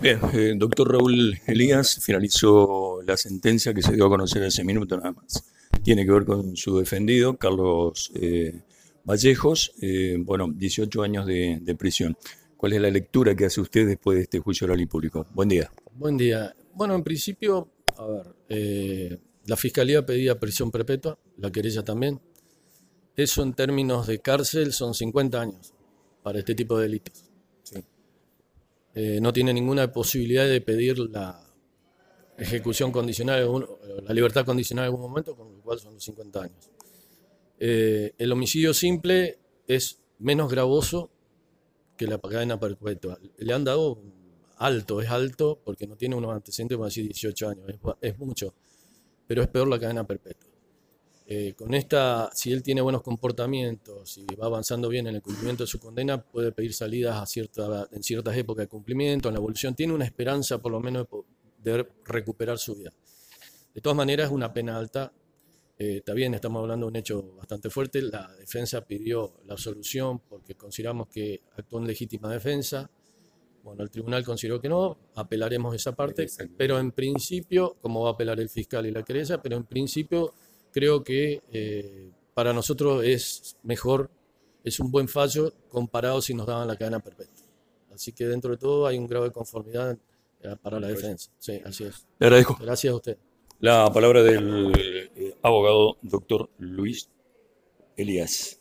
Bien, eh, doctor Raúl Elías finalizó la sentencia que se dio a conocer hace minutos nada más. Tiene que ver con su defendido, Carlos eh, Vallejos, eh, bueno, 18 años de, prisión. ¿Cuál es la lectura que hace usted después de este juicio oral y público? Buen día. Buen día. Bueno, en principio, a ver, la Fiscalía pedía prisión perpetua, la querella también. Eso en términos de cárcel son 50 años para este tipo de delitos. Eh, no tiene ninguna posibilidad de pedir la ejecución condicional, la libertad condicional en algún momento, con lo cual son los 50 años. Eh, el homicidio simple es menos gravoso que la cadena perpetua. Le han dado alto, es alto, porque no tiene unos antecedentes, como decir 18 años, es mucho, pero es peor la cadena perpetua. Eh, con esta, si él tiene buenos comportamientos y va avanzando bien en el cumplimiento de su condena, puede pedir salidas a cierta, en ciertas épocas de cumplimiento, en la evolución. Tiene una esperanza, por lo menos, de, recuperar su vida. De todas maneras, es una pena alta. Eh, está bien, estamos hablando de un hecho bastante fuerte. La defensa pidió la absolución porque consideramos que actuó en legítima defensa. Bueno, el tribunal consideró que no, apelaremos esa parte, pero en principio, como va a apelar el fiscal y la querella, pero en principio creo que eh, para nosotros es mejor, es un buen fallo comparado si nos daban la cadena perpetua. Así que dentro de todo hay un grado de conformidad eh, para la defensa. Sí, así es. Le agradezco. Gracias a usted. La palabra del eh, abogado doctor Luis Elías.